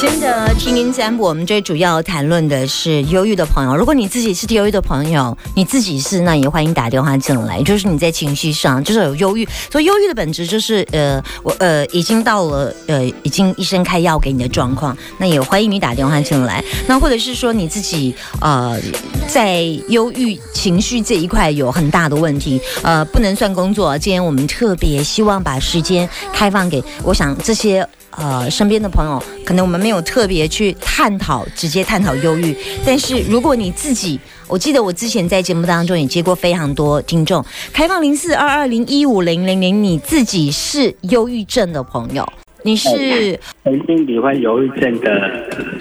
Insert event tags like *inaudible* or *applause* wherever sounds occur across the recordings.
真的听音占卜，我们最主要谈论的是忧郁的朋友。如果你自己是忧郁的朋友，你自己是，那也欢迎打电话进来。就是你在情绪上就是有忧郁，所以忧郁的本质就是呃，我呃已经到了呃已经医生开药给你的状况，那也欢迎你打电话进来。那或者是说你自己呃在忧郁情绪这一块有很大的问题，呃不能算工作。今天我们特别希望把时间开放给，我想这些。呃，身边的朋友，可能我们没有特别去探讨，直接探讨忧郁。但是如果你自己，我记得我之前在节目当中也接过非常多听众，开放零四二二零一五零零零，你自己是忧郁症的朋友，你是曾经罹患忧郁症的。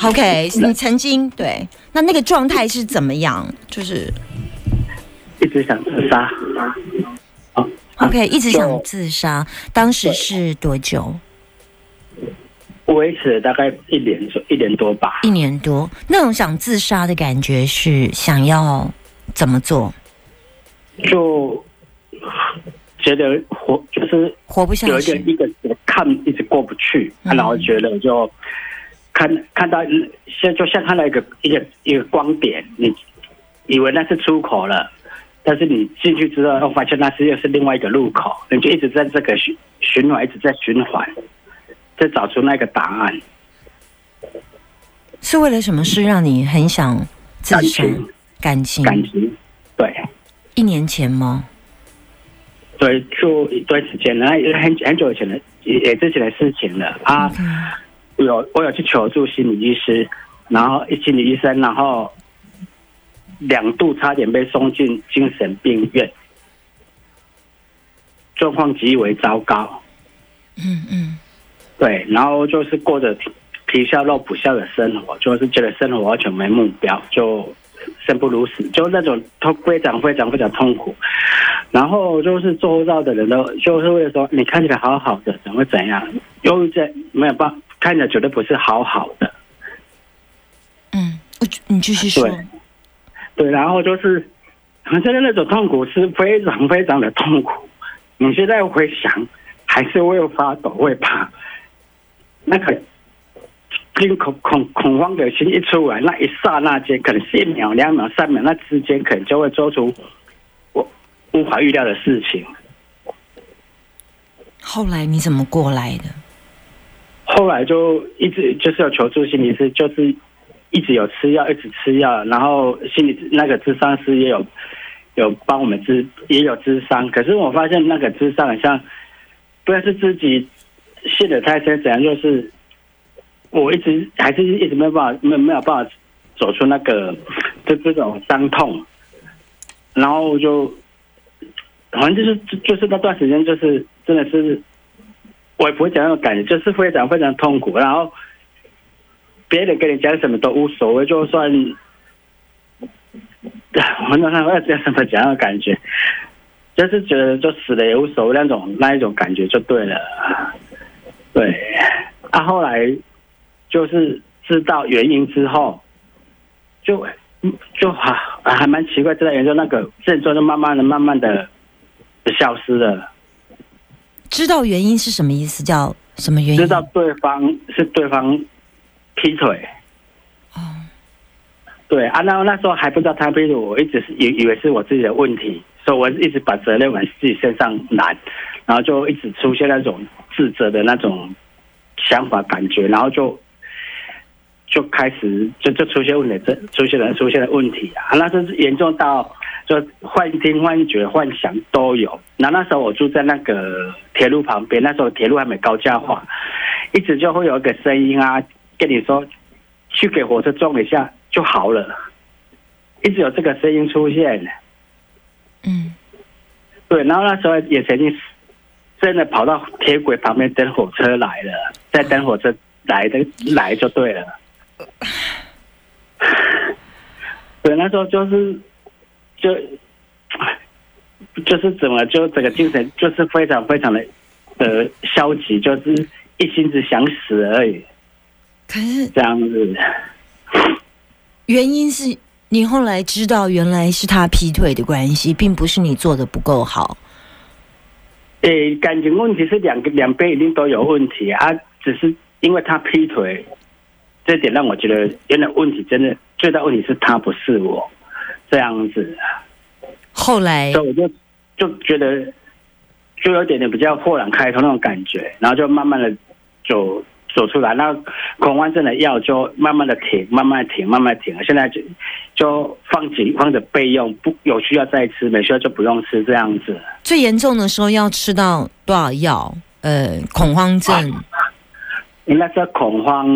OK，你曾经对，那那个状态是怎么样？就是一直想自杀。OK，一直想自杀，当时是多久？维持大概一年多，一年多吧。一年多，那种想自杀的感觉是想要怎么做？就觉得活就是活不下去，有一个一个看一直过不去，然后觉得就看看到现就像看到一个一个一个光点，你以为那是出口了，但是你进去之后，发现那是又是另外一个路口，你就一直在这个循循环，一直在循环。再找出那个答案，是为了什么事让你很想自杀？感情，感情，对，一年前吗？对，就一段时间了，很很久以前的，也之前的事情了啊。有我有去求助心理医师，然后心理医生，然后两度差点被送进精神病院，状况极为糟糕。嗯嗯。对，然后就是过着皮笑肉不笑的生活，就是觉得生活完全没目标，就生不如死，就那种痛非常非常非常痛苦。然后就是周遭的人都就是为了说你看起来好好的，怎么怎样？忧郁症没有办法，看起来绝对不是好好的。嗯，你继续说。对，然后就是现在那种痛苦是非常非常的痛苦。你现在回想，还是会发抖，会怕。那个惊恐恐恐慌的心一出来，那一刹那间，可能是一秒、两秒、三秒，那之间可能就会做出我无法预料的事情。后来你怎么过来的？后来就一直就是有求助心理师，就是一直有吃药，一直吃药，然后心理那个智商师也有有帮我们治，也有智商。可是我发现那个智商好像不知道是自己。信的太深，怎样？就是我一直还是一直没有办法，没没有办法走出那个就这种伤痛，然后就反正就是就是那段时间，就是真的是我也不会讲那种感觉，就是非常非常痛苦。然后别人跟你讲什么都无所谓，就算我那那要讲什么讲的感觉，就是觉得就死了也无所谓那种那一种感觉就对了。对，他后来就是知道原因之后，就就还还蛮奇怪，知道研究那个症状就慢慢的、慢慢的消失了。知道原因是什么意思？叫什么原因？知道对方是对方劈腿。哦。对啊，那那时候还不知道他劈腿，我一直是以以为是我自己的问题，所以我一直把责任往自己身上揽。然后就一直出现那种自责的那种想法感觉，然后就就开始就就出现问题，这出现了出现了问题啊！那是严重到就幻听、幻觉、幻想都有。那那时候我住在那个铁路旁边，那时候铁路还没高架化，一直就会有一个声音啊，跟你说去给火车撞一下就好了，一直有这个声音出现。嗯，对，然后那时候也曾经。真的跑到铁轨旁边等火车来了，在等火车来的来就对了。*sighs* 对，那时候就是就就是怎么就整个精神就是非常非常的呃消极，就是一心只想死而已。可是这样子，原因是你后来知道原来是他劈腿的关系，并不是你做的不够好。诶，感情问题是两个两边一定都有问题啊，只是因为他劈腿，这点让我觉得原来问题真的最大问题是他不是我这样子，后来所以我就就觉得就有点点比较豁然开通那种感觉，然后就慢慢的走走出来，那恐慌症的药就慢慢的停，慢慢停，慢慢停了，现在就就放几放着备用，不有需要再吃，没需要就不用吃这样子。最严重的时候要吃到多少药？呃，恐慌症、应该是恐慌、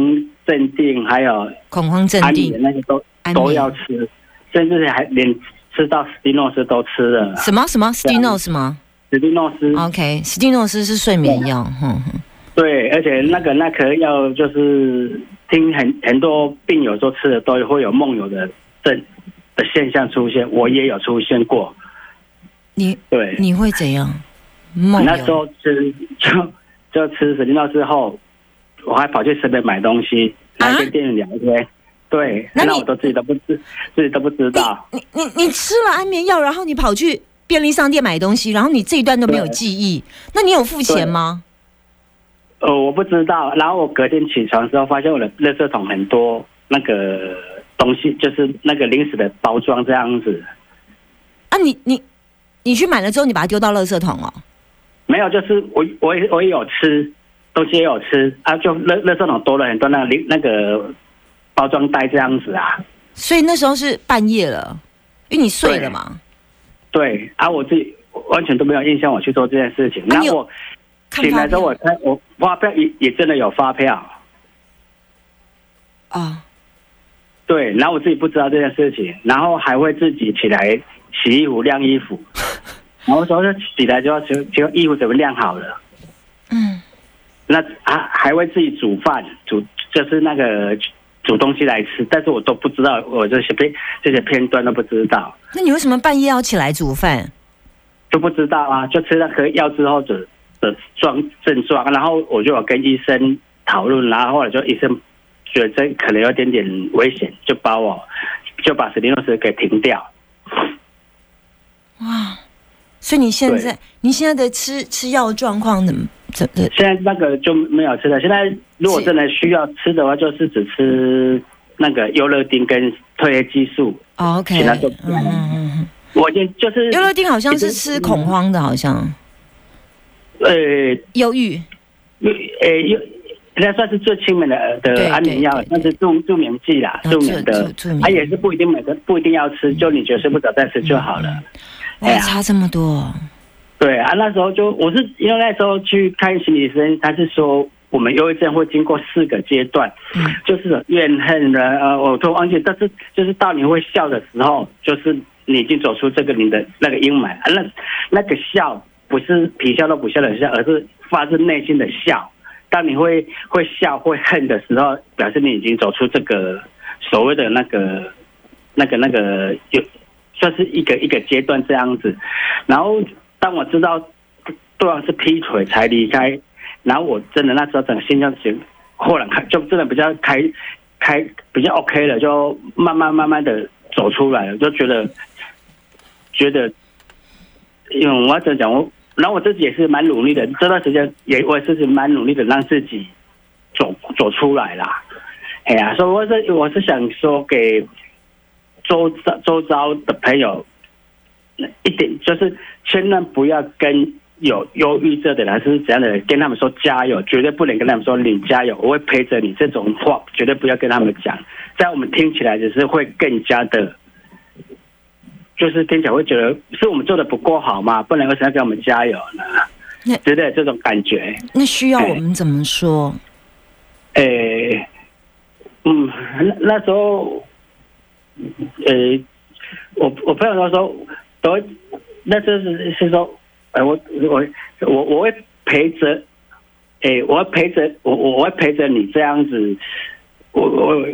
镇定，还有恐慌镇定、那些都都要吃，甚至还连吃到斯蒂诺斯都吃了。什么什么斯蒂诺斯吗斯蒂诺斯？OK，斯蒂诺斯是睡眠药，哼哼。对，而且那个那颗药就是听很很多病友说吃了都会有梦游的症的现象出现，我也有出现过。你对，你会怎样？梦那时候吃就就吃神经药之后，我还跑去身边买东西，来跟店员聊天。对，那我都自己都不知自己都不知道。你你你吃了安眠药，然后你跑去便利商店买东西，然后你这一段都没有记忆，那你有付钱吗？呃，我不知道。然后我隔天起床之后，发现我的垃圾桶很多那个东西，就是那个零食的包装这样子。啊你，你你去买了之后，你把它丢到垃圾桶哦。没有，就是我我也我也有吃东西也有吃啊，就垃垃圾桶多了很多那个零那个包装袋这样子啊。所以那时候是半夜了，因为你睡了嘛。对啊，我自己完全都没有印象我去做这件事情。那我醒来之后，我票看我发票也也真的有发票。啊，对，然后我自己不知道这件事情，然后还会自己起来洗衣服、晾衣服，*laughs* 然后说起来就要就就衣服怎么晾好了，嗯，那还还会自己煮饭，煮就是那个煮东西来吃，但是我都不知道，我这些片这些片段都不知道，那你为什么半夜要起来煮饭？就不知道啊，就吃了颗药之后的的状症状，然后我就有跟医生讨论，然后后来就医生觉得这可能有点点危险，就把我就把史蒂诺斯给停掉。哇！所以你现在你现在的吃吃药状况怎么怎么？现在那个就没有吃的。现在如果真的需要吃的话，就是只吃那个优乐丁跟褪黑激素。哦 OK，其他都嗯嗯嗯我已经就是嗯，优乐丁好像是吃恐慌的，好像呃忧郁。呃忧，那算是最亲民的的安眠药那是助助眠剂啦，啊助眠的它也是不一定每个不一定要吃，就你觉得睡不着再吃就好了。哎，呀差这么多。对啊，那时候就我是因为那时候去看心理医生，他是说我们忧郁症会经过四个阶段，嗯就是怨恨的呃，我都忘记，但是就是到你会笑的时候，就是你已经走出这个你的那个阴霾啊，那那个笑不是皮笑肉不笑的笑，而是发自内心的笑。当你会会笑会恨的时候，表示你已经走出这个所谓的那个那个那个有算是一个一个阶段这样子。然后当我知道对方是劈腿才离开，然后我真的那时候整个心就行，豁然开，就真的比较开开比较 OK 了，就慢慢慢慢的走出来了，就觉得觉得，因为我要怎么讲我。然后我自己也是蛮努力的，这段时间也我也是蛮努力的，让自己走走出来啦。哎呀，所以我是我是想说给周遭周遭的朋友一点，就是千万不要跟有忧郁症的人是怎样的人跟他们说加油，绝对不能跟他们说你加油，我会陪着你这种话，绝对不要跟他们讲，在我们听起来只是会更加的。就是听起来会觉得是我们做的不够好嘛，不能为什么要给我们加油呢那？觉得这种感觉，那需要我们怎么说？诶、嗯，那那时候，诶、我我朋友都说，都那就是是说，哎、我我我我会陪着，诶、我会陪着我我我会陪着你这样子，我我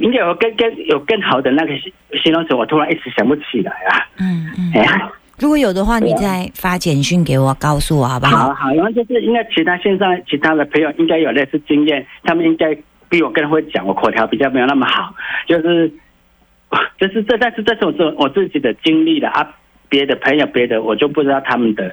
应该有更更有更好的那个形形容词，我突然一时想不起来啊，嗯嗯，哎呀。如果有的话，你再发简讯给我，告诉我好不好？好好，然后就是应该其他线上其他的朋友应该有类似经验，他们应该比我更会讲，我口条比较没有那么好，就是就是这，但是这是我自我自己的经历的啊，别的朋友别的我就不知道他们的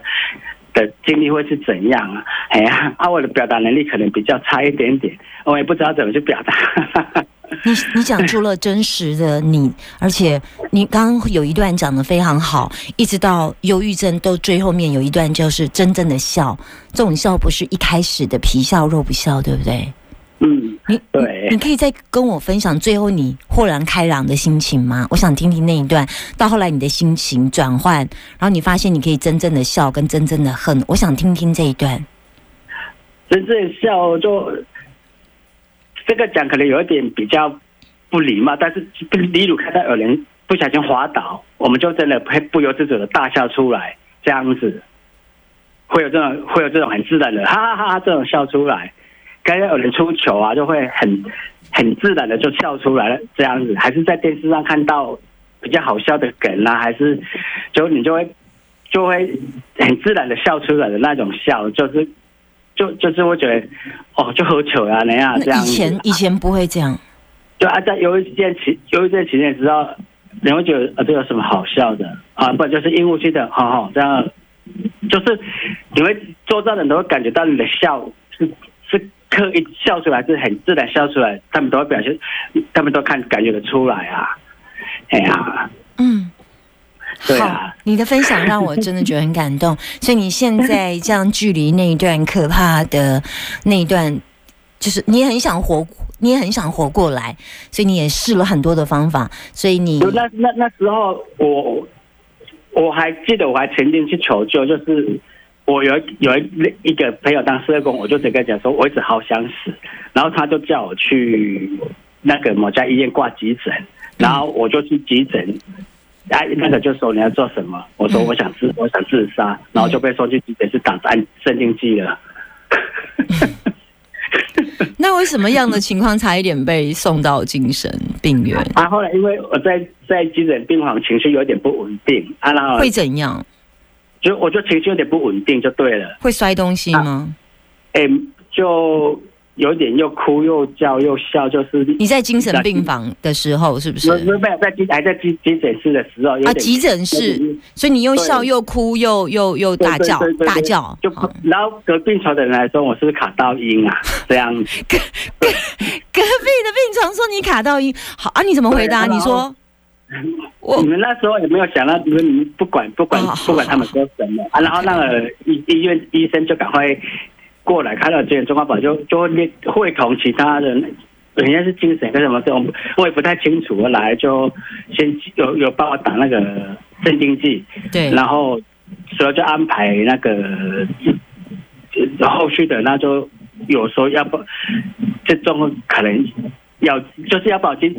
的经历会是怎样啊，哎呀，啊，我的表达能力可能比较差一点点，我也不知道怎么去表达。*laughs* 你你讲出了真实的你，而且你刚刚有一段讲的非常好，一直到忧郁症都最后面有一段就是真正的笑，这种笑不是一开始的皮笑肉不笑，对不对？嗯，你对你，你可以再跟我分享最后你豁然开朗的心情吗？我想听听那一段，到后来你的心情转换，然后你发现你可以真正的笑跟真正的恨，我想听听这一段。真正笑就这个讲可能有一点比较不礼貌，但是例如看到有人不小心滑倒，我们就真的会不由自主的大笑出来，这样子会有这种会有这种很自然的哈哈哈哈这种笑出来。刚刚有人出糗啊，就会很很自然的就笑出来了，这样子还是在电视上看到比较好笑的梗啊，还是就你就会就会很自然的笑出来的那种笑，就是就就是会觉得哦，就喝酒啊那样这样以。前以前不会这样，就啊，在忧郁症期忧郁症期间，知道你会觉得啊，这有什么好笑的啊？不然就是鹦鹉去的，好、好这样，就是你会周遭的人都会感觉到你的笑是是刻意笑出来，是很自然笑出来，他们都会表现，他们都看感觉得出来啊。哎呀，嗯。好对啊，你的分享让我真的觉得很感动。所以你现在这样距离那一段可怕的那一段，就是你也很想活，你也很想活过来，所以你也试了很多的方法。所以你 *laughs* 那那那时候我我还记得我还曾经去求救，就是我有有一一个朋友当社工，我就直接跟他讲说，我一直好想死，然后他就叫我去那个某家医院挂急诊，然后我就去急诊。啊，那个就说你要做什么？我说我想自我想自杀，然后就被送去急诊室打安镇定剂了。*laughs* 那为什么样的情况差一点被送到精神病院？啊，后来因为我在在急诊病房情绪有点不稳定，啊，然后会怎样？就我就情绪有点不稳定就对了。会摔东西吗？哎、就有点又哭又叫又笑，就是你在精神病房的时候是不是？没有没有在急还在急急诊室的时候，有啊，急诊室，所以你又笑又哭又又又大叫大叫，就好然后隔壁床的人来说我是不是卡到音啊，*laughs* 这样子。隔壁的病床说你卡到音，好啊，你怎么回答？你说我你们那时候有没有想到，你们不管不管哦不管他们说什么啊，然后那个医医院医生就赶快过来看到这点状况，宝就就会列会同其他人，人家是精神跟什么这种，我也不太清楚。来就先有有帮我打那个镇定剂，对，然后所以就安排那个呃后续的，那就有时候要不这种可能要就是要保进，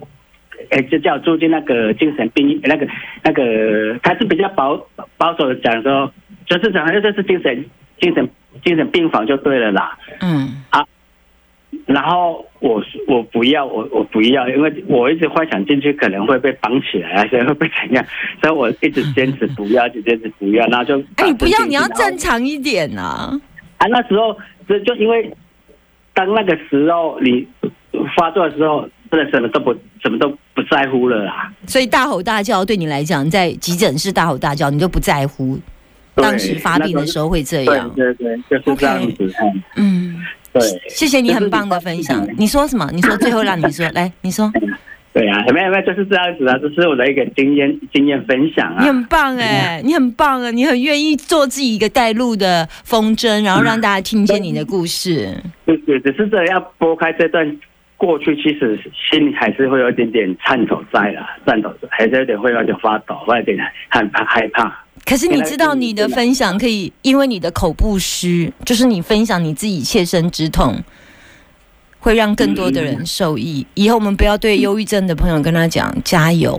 哎，就叫住进那个精神病那个那个，他是比较保保守的讲说，就是讲这是精神精神精神病房就对了啦。嗯啊然后我我不要我我不要，因为我一直幻想进去可能会被绑起来啊，所以会被怎样，所以我一直坚持不要，就坚持不要，然后就哎，你不要，你要正常一点呐。啊，那时候就就因为当那个时候你发作的时候，真的什么都不什么都不在乎了啦。所以大吼大叫对你来讲，在急诊室大吼大叫，你都不在乎。当时发病的时候会这样。对对，就是这样子。嗯嗯，对谢谢你很棒的分享。你说什么？你说最后让你说，*laughs* 来，你说，对啊，没有没有，就是这样子啊，这是我的一个经验经验分享啊。你很棒哎，你很棒啊，你很愿意做自己一个带路的风筝，然后让大家听见你的故事。对对只是这要拨开这段过去，其实心里还是会有一点点颤抖在啦，颤抖还是有点会有点发抖，会有点害怕害怕。可是你知道，你的分享可以，因为你的口不虚，就是你分享你自己切身之痛，会让更多的人受益。以后我们不要对忧郁症的朋友跟他讲加油，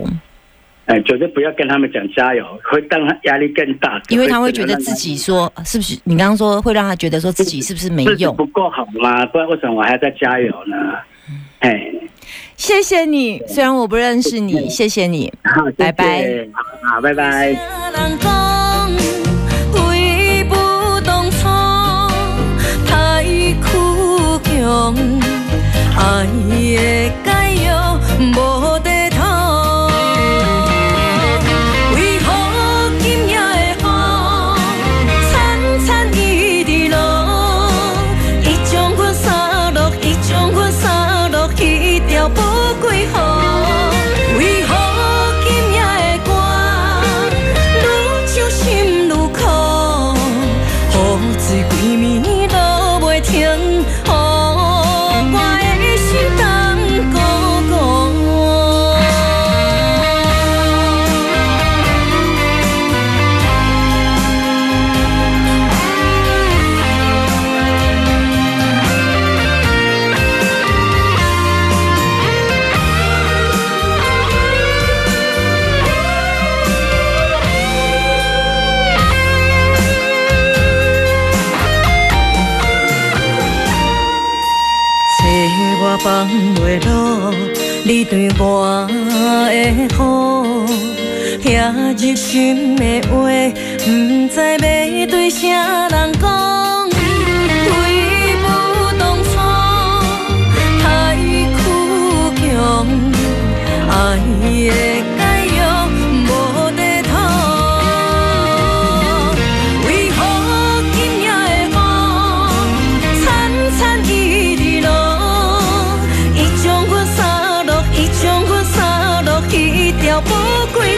哎，绝对不要跟他们讲加油，会让他压力更大。因为他会觉得自己说是不是？你刚刚说会让他觉得说自己是不是没用？不够好吗？不然为什么我还要再加油呢？哎，谢谢你，虽然我不认识你，谢谢你。拜拜，好，拜拜。爱的解药无心的话，不知要对啥人讲。为不当初太苦强，爱的解药无地通。为何今夜的风惨惨伊伫落？伊将阮洒落，伊将阮洒落去条不归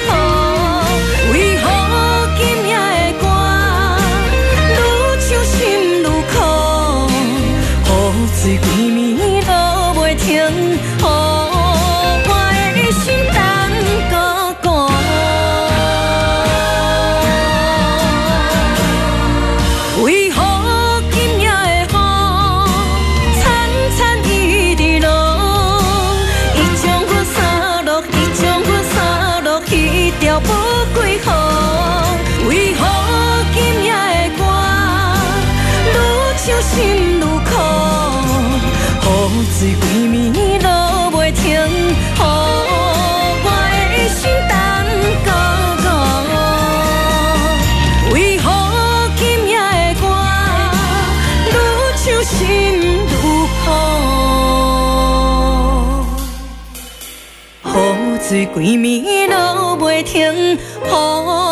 规暝落袂停，予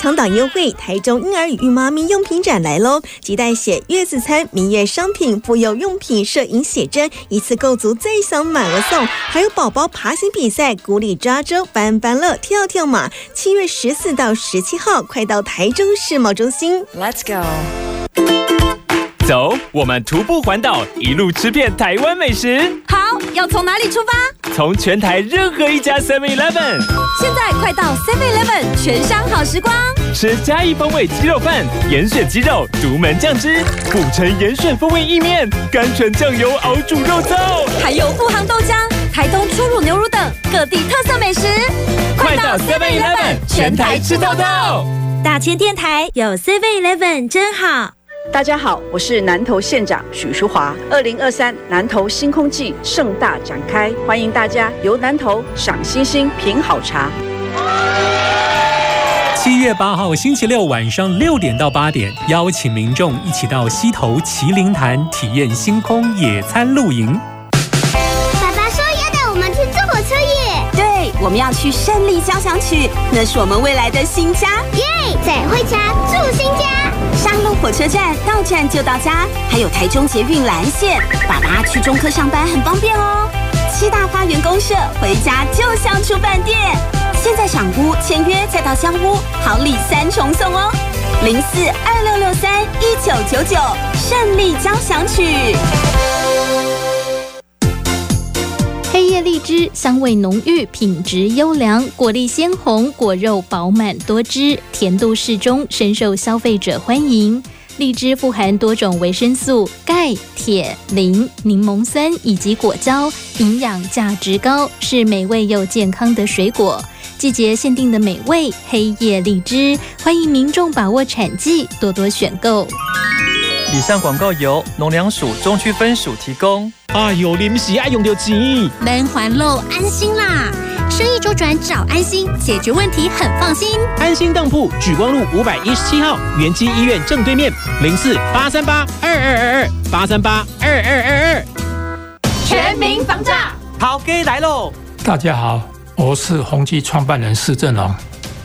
抢档优惠，台中婴儿与孕妈咪用品展来喽！即带写月子餐、明月商品、妇幼用品、摄影写真，一次购足再享满额送，还有宝宝爬行比赛、鼓励抓周、翻翻乐、跳跳马。七月十四到十七号，快到台中世贸中心。Let's go。走，我们徒步环岛，一路吃遍台湾美食。好，要从哪里出发？从全台任何一家 Seven Eleven 现在快到 Seven Eleven 全商好时光，吃嘉义风味鸡肉饭，严选鸡肉，独门酱汁；古城严选风味意面，甘醇酱油熬煮肉燥。还有富航豆浆、台东初乳牛乳等各地特色美食。快到 Seven Eleven 全台吃豆豆。大千电台有 Seven Eleven 真好。大家好，我是南投县长许淑华。二零二三南投星空季盛大展开，欢迎大家游南投赏星星、品好茶。七月八号星期六晚上六点到八点，邀请民众一起到溪头麒麟潭体验星空野餐露营。我们要去胜利交响曲，那是我们未来的新家。耶，在惠家住新家。上路火车站到站就到家，还有台中捷运蓝线，爸爸去中科上班很方便哦。七大花园公社，回家就像住饭店。现在赏屋签约再到香屋，好礼三重送哦。零四二六六三一九九九，胜利交响曲。荔枝香味浓郁，品质优良，果粒鲜红，果肉饱满多汁，甜度适中，深受消费者欢迎。荔枝富含多种维生素、钙、铁、磷、柠檬酸以及果胶，营养价值高，是美味又健康的水果。季节限定的美味黑夜荔枝，欢迎民众把握产季，多多选购。以上广告由农粮署中区分署提供。哎呦，临时爱用到钱，能还喽，安心啦！生意周转找安心，解决问题很放心。安心当铺举光路五百一十七号元基医院正对面，零四八三八二二二二八三八二二二二。全民防诈，好给来喽！大家好，我是宏基创办人施正荣。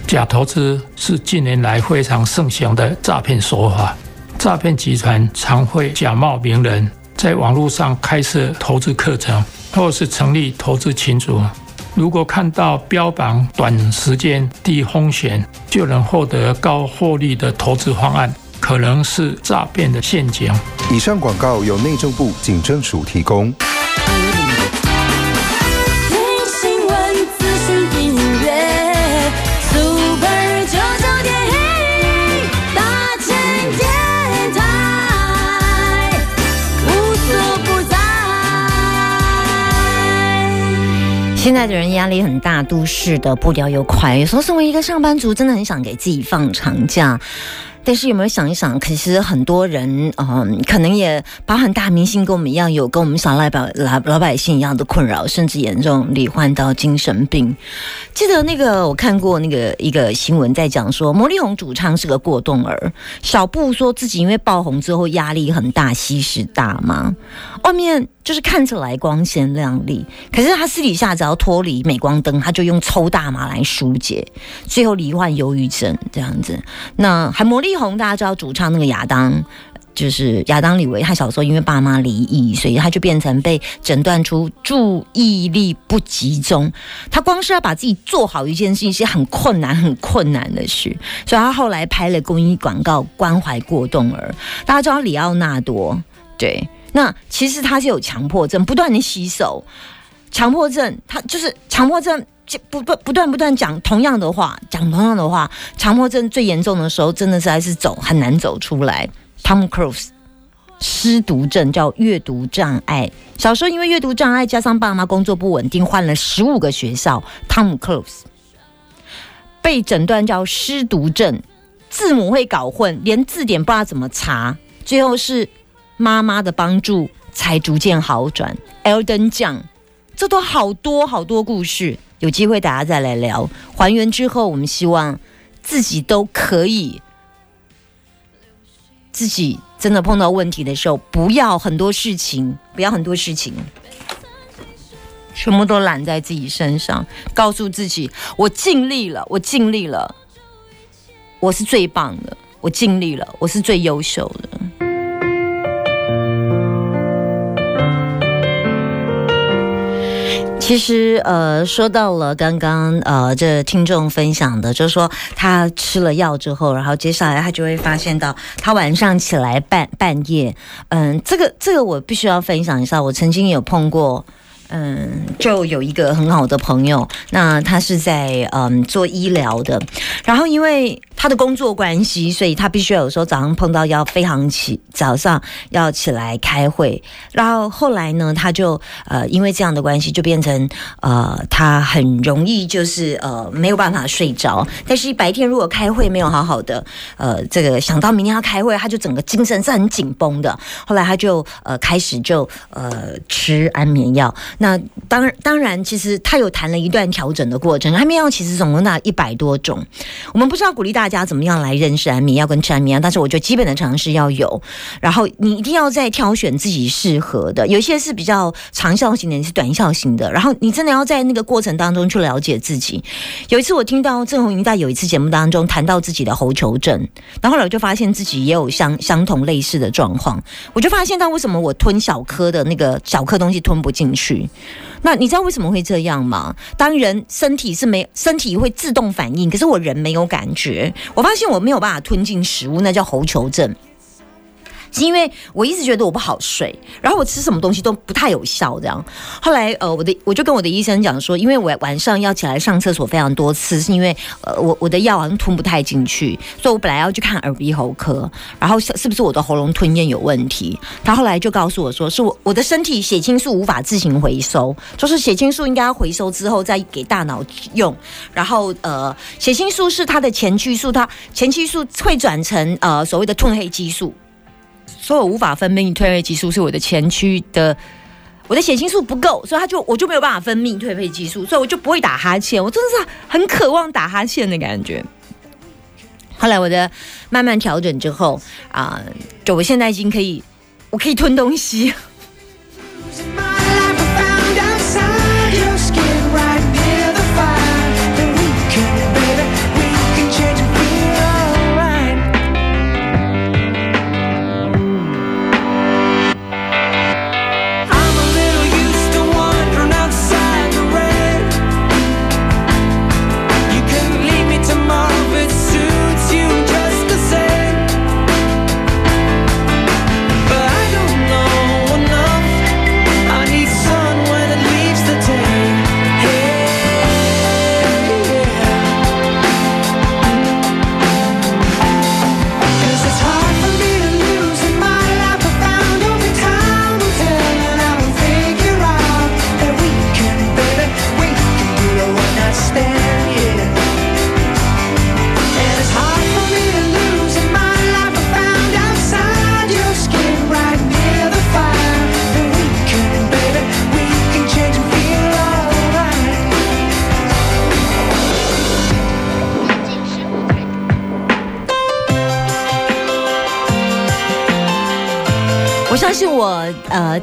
假投资是近年来非常盛行的诈骗手法，诈骗集团常会假冒名人，在网络上开设投资课程，或是成立投资群组。如果看到标榜短时间低风险就能获得高获利的投资方案，可能是诈骗的陷阱。以上广告由内政部警政署提供。现在的人压力很大，都市的步调又快，有时候身为一个上班族，真的很想给自己放长假。但是有没有想一想？其实很多人，嗯，可能也包含大明星，跟我们一样，有跟我们小老百老老百姓一样的困扰，甚至严重罹患到精神病。记得那个我看过那个一个新闻，在讲说，魔力红主唱是个过动儿。小布说自己因为爆红之后压力很大，吸食大麻，外面就是看起来光鲜亮丽，可是他私底下只要脱离镁光灯，他就用抽大麻来疏解，最后罹患忧郁症这样子。那还魔力。力宏大家知道主唱那个亚当，就是亚当李维，他小时候因为爸妈离异，所以他就变成被诊断出注意力不集中。他光是要把自己做好一件事情是很困难、很困难的事，所以他后来拍了公益广告关怀过动儿。大家知道里奥纳多，对，那其实他是有强迫症，不断的洗手。强迫症，他就是强迫症。不不不断不断讲同样的话，讲同样的话。强迫症最严重的时候，真的是还是走很难走出来。Tom Cruise 失读症叫阅读障碍，小时候因为阅读障碍加上爸妈工作不稳定，换了十五个学校。Tom Cruise 被诊断叫失读症，字母会搞混，连字典不知道怎么查，最后是妈妈的帮助才逐渐好转。Elden 酱，这都好多好多故事。有机会大家再来聊，还原之后，我们希望自己都可以，自己真的碰到问题的时候，不要很多事情，不要很多事情，全部都揽在自己身上，告诉自己，我尽力了，我尽力了，我是最棒的，我尽力了，我是最优秀的。其实，呃，说到了刚刚，呃，这听众分享的，就是说他吃了药之后，然后接下来他就会发现到，他晚上起来半半夜，嗯，这个这个我必须要分享一下，我曾经有碰过。嗯，就有一个很好的朋友，那他是在嗯做医疗的，然后因为他的工作关系，所以他必须有时候早上碰到要非常起早上要起来开会，然后后来呢，他就呃因为这样的关系，就变成呃他很容易就是呃没有办法睡着，但是白天如果开会没有好好的呃这个想到明天要开会，他就整个精神是很紧绷的，后来他就呃开始就呃吃安眠药。那当，当然，其实他有谈了一段调整的过程。安眠药其实总共那一百多种，我们不知道鼓励大家家怎么样来认识安眠药跟吃安眠药，但是我觉得基本的常识要有。然后你一定要在挑选自己适合的，有一些是比较长效型的，也是短效型的。然后你真的要在那个过程当中去了解自己。有一次我听到郑红云在有一次节目当中谈到自己的喉球症，然后来我就发现自己也有相相同类似的状况。我就发现到为什么我吞小颗的那个小颗东西吞不进去。那你知道为什么会这样吗？当人身体是没身体会自动反应，可是我人没有感觉。我发现我没有办法吞进食物，那叫喉球症。是因为我一直觉得我不好睡，然后我吃什么东西都不太有效，这样。后来呃，我的我就跟我的医生讲说，因为我晚上要起来上厕所非常多次，是因为呃我我的药好像吞不太进去，所以我本来要去看耳鼻喉科，然后是不是我的喉咙吞咽有问题？他后来就告诉我说，是我我的身体血清素无法自行回收，就是血清素应该要回收之后再给大脑用，然后呃血清素是它的前驱素，它前驱素会转成呃所谓的褪黑激素。所以我无法分泌褪黑激素，是我的前驱的，我的血清素不够，所以他就我就没有办法分泌褪黑激素，所以我就不会打哈欠。我真的是很渴望打哈欠的感觉。后来我的慢慢调整之后啊，就我现在已经可以，我可以吞东西。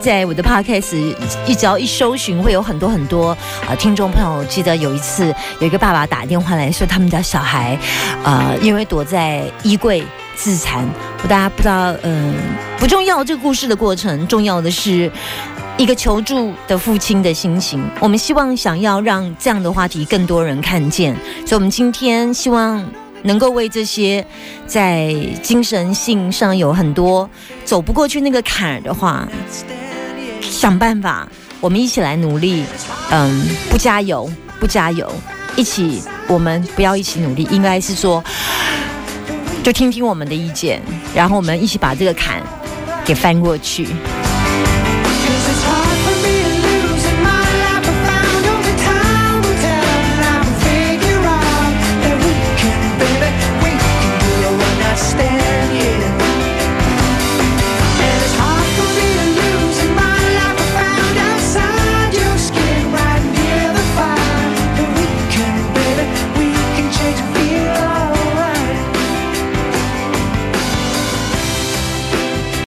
在我的 podcast 一只要一搜寻，会有很多很多呃听众朋友。记得有一次，有一个爸爸打电话来说，他们家小孩呃，因为躲在衣柜自残。我大家不知道，嗯，不重要。这个故事的过程，重要的是一个求助的父亲的心情。我们希望想要让这样的话题更多人看见，所以我们今天希望。能够为这些在精神性上有很多走不过去那个坎儿的话，想办法，我们一起来努力。嗯，不加油，不加油，一起，我们不要一起努力，应该是说，就听听我们的意见，然后我们一起把这个坎给翻过去。